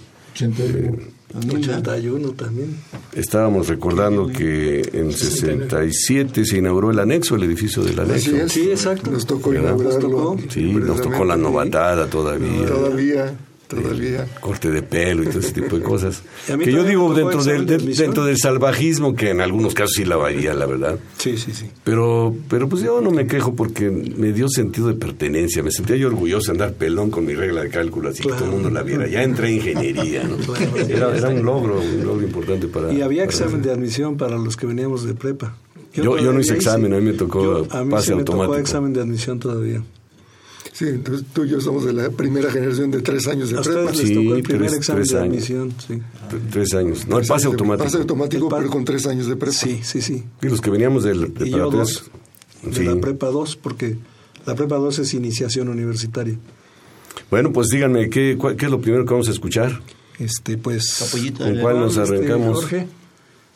81 también. estábamos recordando que en 67 se inauguró el anexo, el edificio del anexo. Es. Sí, exacto. Nos tocó ¿Verdad? inaugurarlo. Sí, nos tocó la novatada todavía. Todavía, todavía. corte de pelo y todo ese tipo de cosas. Que yo digo tocó dentro del, de dentro del salvajismo, que en algunos casos sí la varía, la verdad. Sí, sí, sí. Pero, pero pues yo no me quejo porque me dio sentido de pertenencia. Me sentía yo orgulloso de andar pelón con mi regla de cálculo, así que todo el mundo la viera. Ya entré en ingeniería, ¿no? Claro. Era, era un logro, un logro importante para... Y había para- examen de admisión para los que veníamos de prepa. Yo- yo no hice hice- examen, a mí me tocó Yo- a mí pase sí me tocó automático. examen de admisión todavía. Sí, entonces tú y yo somos de la primera generación de tres años de A prepa. Sí, tocó el primer tres- examen tres de años. admisión, sí. Tres años. No, el pase automático. Pase automático, El pa- pero con tres años de prepa. Sí, sí, sí. Y los que veníamos del Y yo preparatorio. dos, de Sí. la prepa 2, porque la prepa 2 es iniciación universitaria. Bueno, pues díganme, ¿qué, cuál- ¿qué es lo primero que vamos a escuchar? Este, pues... Capullito ¿Con de cuál nos arrancamos? Jorge,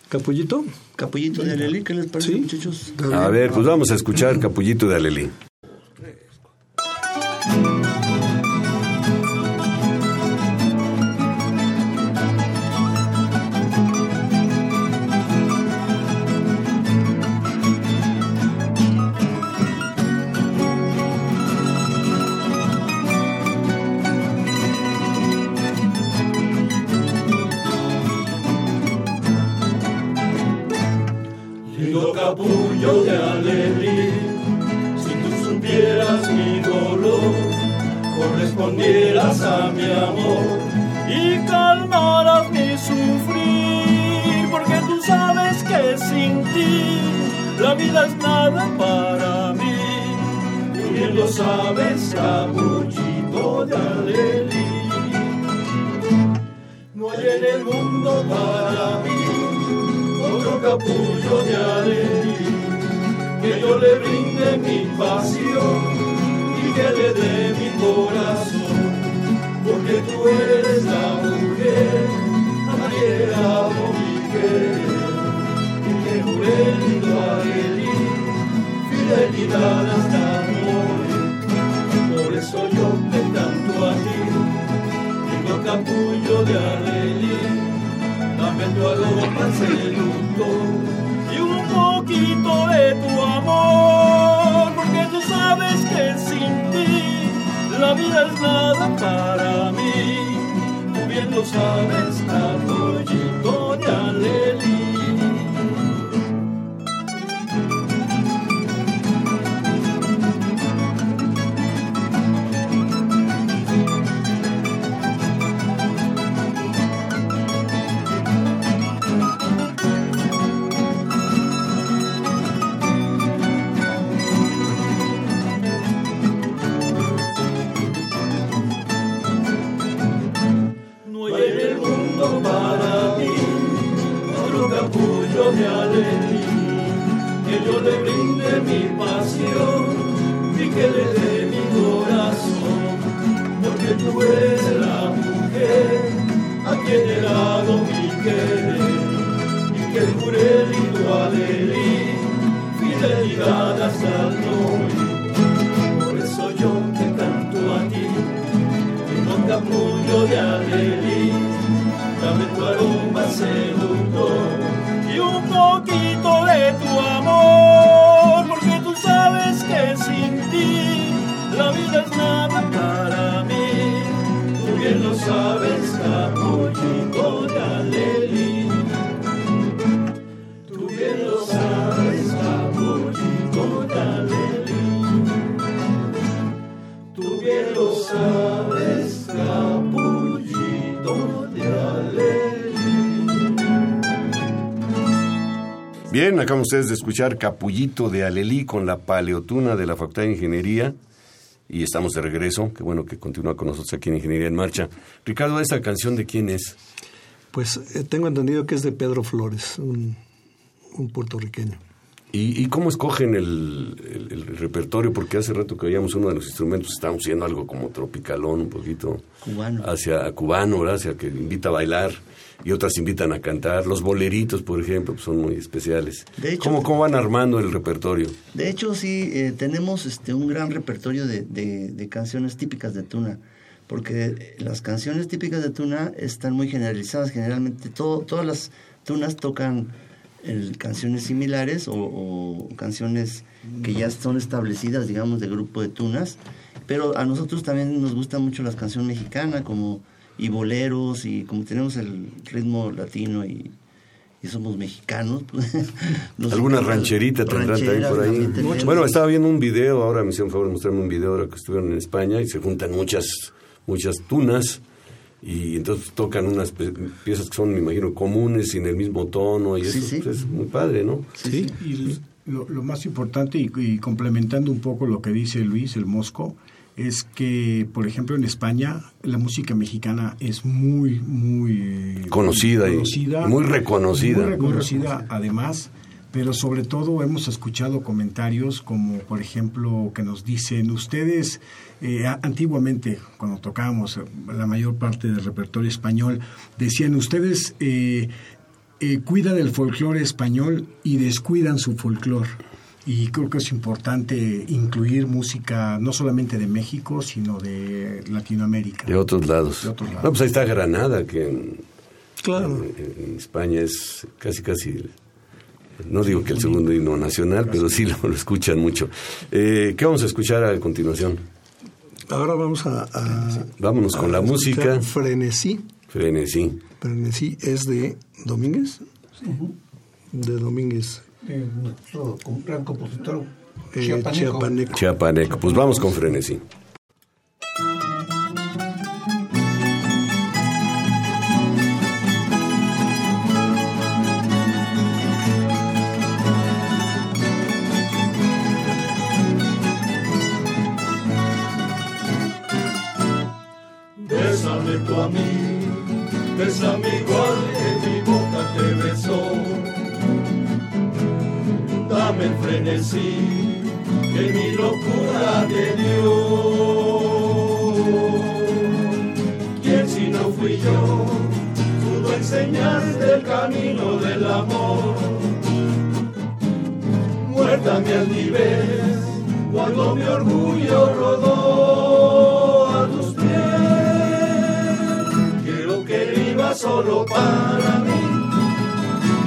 ¿Capullito? Capullito de Alelí, ¿qué les parece, Sí. muchachos? A ver, pues vamos a escuchar Capullito de Alelí. Ustedes de escuchar Capullito de Alelí con la paleotuna de la Facultad de Ingeniería y estamos de regreso. Qué bueno que continúa con nosotros aquí en Ingeniería en Marcha. Ricardo, ¿esta canción de quién es? Pues eh, tengo entendido que es de Pedro Flores, un, un puertorriqueño. ¿Y, y cómo escogen el, el- el repertorio? Porque hace rato que oíamos uno de los instrumentos, estábamos haciendo algo como tropicalón, un poquito Cubano. hacia cubano, ¿verdad? Hacia que invita a bailar y otras invitan a cantar. Los boleritos, por ejemplo, pues, son muy especiales. De hecho- ¿Cómo, ¿Cómo van armando el repertorio? De hecho, sí, eh, tenemos este, un gran repertorio de, de- de canciones típicas de Tuna, porque las canciones típicas de Tuna están muy generalizadas. Generalmente todo- todas las tunas tocan canciones similares o, o canciones que ya son establecidas, digamos, de grupo de tunas. Pero a nosotros también nos gusta mucho las canciones mexicanas, como y boleros, y como tenemos el ritmo latino y, y somos mexicanos. pues, Alguna rancherita tendrán también por ahí. Bueno, estaba viendo un video, ahora me hicieron favor de mostrarme un video ahora que estuvieron en España y se juntan muchas, muchas tunas y entonces tocan unas piezas que son, me imagino, comunes y en el mismo tono y eso pues, es muy padre, ¿no? Sí, y lo, lo más importante, y, y complementando un poco lo que dice Luis, el Mosco, es que, por ejemplo, en España la música mexicana es muy, muy eh, Conocida y- y muy reconocida. Muy reconocida, además, pero sobre todo hemos escuchado comentarios como, por ejemplo, que nos dicen, ustedes, eh, antiguamente, cuando tocábamos la mayor parte del repertorio español, decían, ustedes... eh, eh, cuidan el folclore español y descuidan su folclore. Y creo que es importante incluir música no solamente de México, sino de Latinoamérica. De otros lados. De otros lados. No, pues ahí está Granada, que en, Claro. en- en España es casi, casi, no digo que el segundo himno nacional, pero sí lo, lo escuchan mucho. Eh, ¿Qué vamos a escuchar a continuación? Ahora vamos a... a- Vámonos con la música. Frenesí. Frenesí. Frenesí es de Domínguez. De Domínguez de nuestro gran compositor Eh, chiapaneco. chiapaneco. Chiapaneco. Pues vamos con frenesí. Bésame tú a mí, bésame igual frenesí que mi locura te dio. ¿Quién si no fui yo pudo enseñarte el camino del amor? Muérdame al nivel cuando mi orgullo rodó a tus pies. Quiero que vivas solo para mí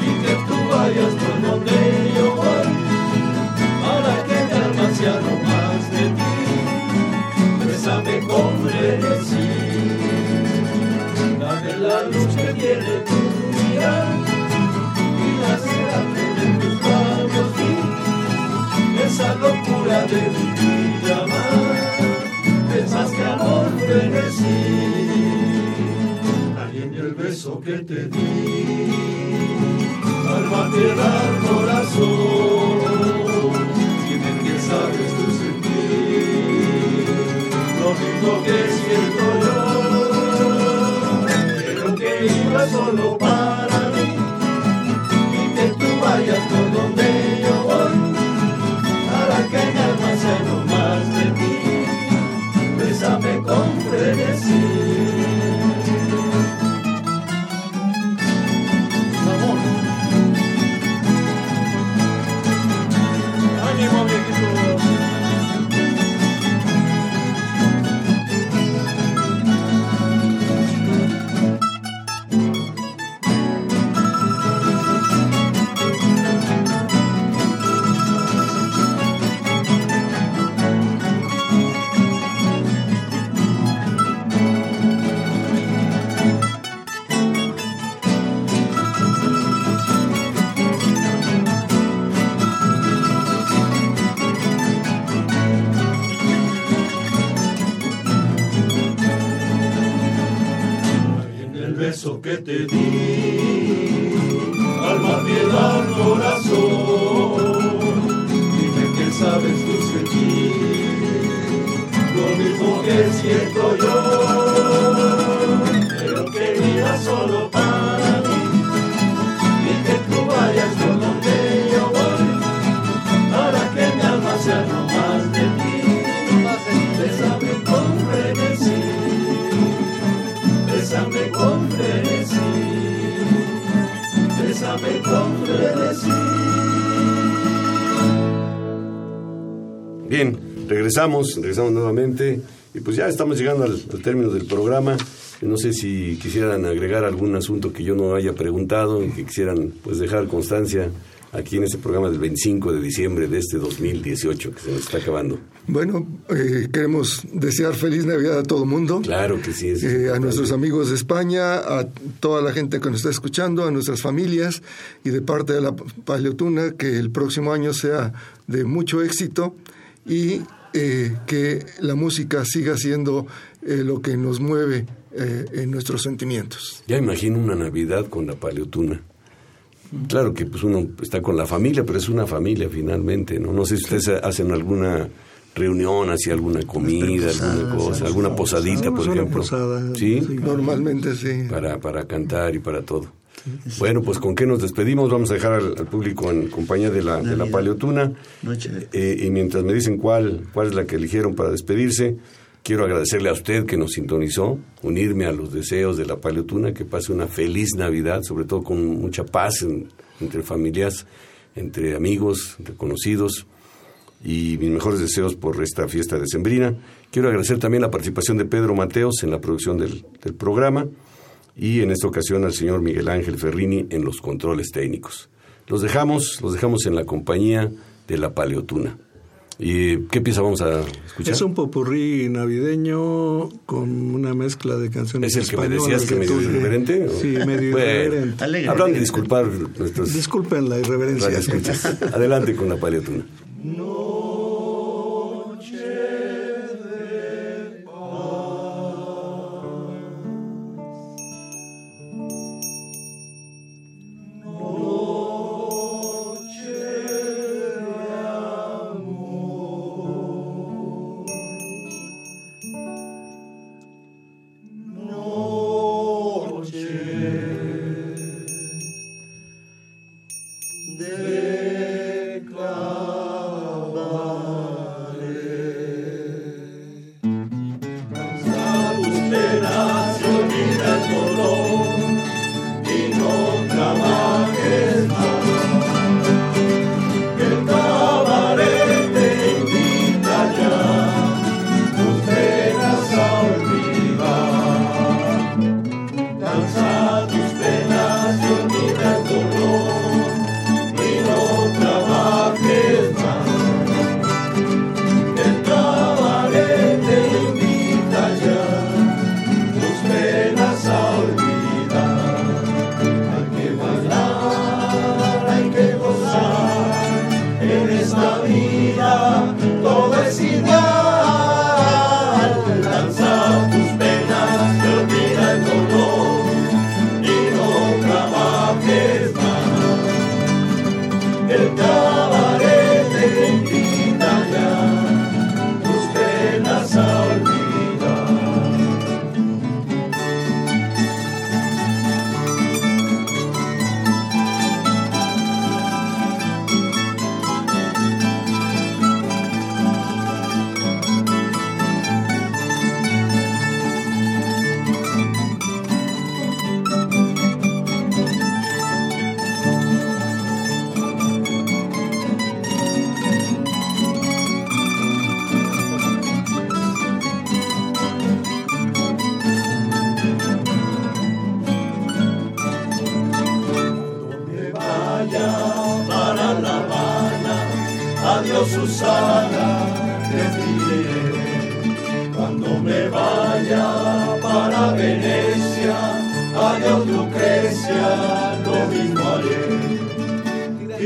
y que tú vayas por donde Bésame con frenesí, dame la luz que tiene tu mirar y la seda que de tus labios vi esa locura de vivir y amar, pensas que amor frenesí, caliente el beso que te di, alma tierra corazón, lo que siento yo, quiero que vivas solo para mí, y que tú vayas por donde yo voy para que mi alma sea no más de ti. Bésame con frenesí. Regresamos, regresamos nuevamente y pues ya estamos llegando al, al término del programa. No sé si quisieran agregar algún asunto que yo no haya preguntado y que quisieran pues dejar constancia aquí en este programa del 25 de diciembre de este 2018 que se nos está acabando. Bueno, eh, queremos desear feliz Navidad a todo mundo. Claro que sí. Es Eh, a nuestros amigos de España, a toda la gente que nos está escuchando, a nuestras familias y de parte de la Paleotuna, que el próximo año sea de mucho éxito y eh, que la música siga siendo eh, lo que nos mueve eh, en nuestros sentimientos. Ya imagino una Navidad con la paleotuna. Claro que pues uno está con la familia, pero es una familia finalmente, ¿no? No sé si ustedes hacen alguna reunión, hacia alguna comida, alguna cosa, alguna posadita, por ejemplo. posada, ¿Sí? Normalmente sí. Para, para cantar y para todo. Bueno, pues con qué nos despedimos, vamos a dejar al, al público en compañía de la, de la paleotuna. Eh, y mientras me dicen cuál, cuál es la que eligieron para despedirse, quiero agradecerle a usted que nos sintonizó, unirme a los deseos de la Paleotuna, que pase una feliz Navidad, sobre todo con mucha paz en- entre familias, entre amigos, entre conocidos, y mis mejores deseos por esta fiesta decembrina. Quiero agradecer también la participación de Pedro Mateos en la producción del, del programa y en esta ocasión al señor Miguel Ángel Ferrini en los controles técnicos. Los dejamos, los dejamos en la compañía de la Paleotuna. ¿Y qué pieza vamos a escuchar? Es un popurrí navideño con una mezcla de canciones ¿Es el que me decías que medio irreverente? o? Sí, medio Bueno, irreverente. Habrán de disculpar nuestros Disculpen la irreverencia. Adelante con la paliatuna. de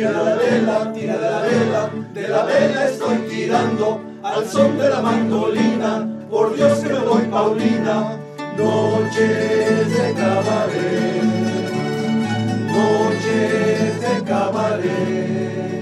Tira la vela, tira de la vela, de la vela estoy tirando, al son de la mandolina, por Dios que me voy Paulina, noches de cabaret noches de cabaret.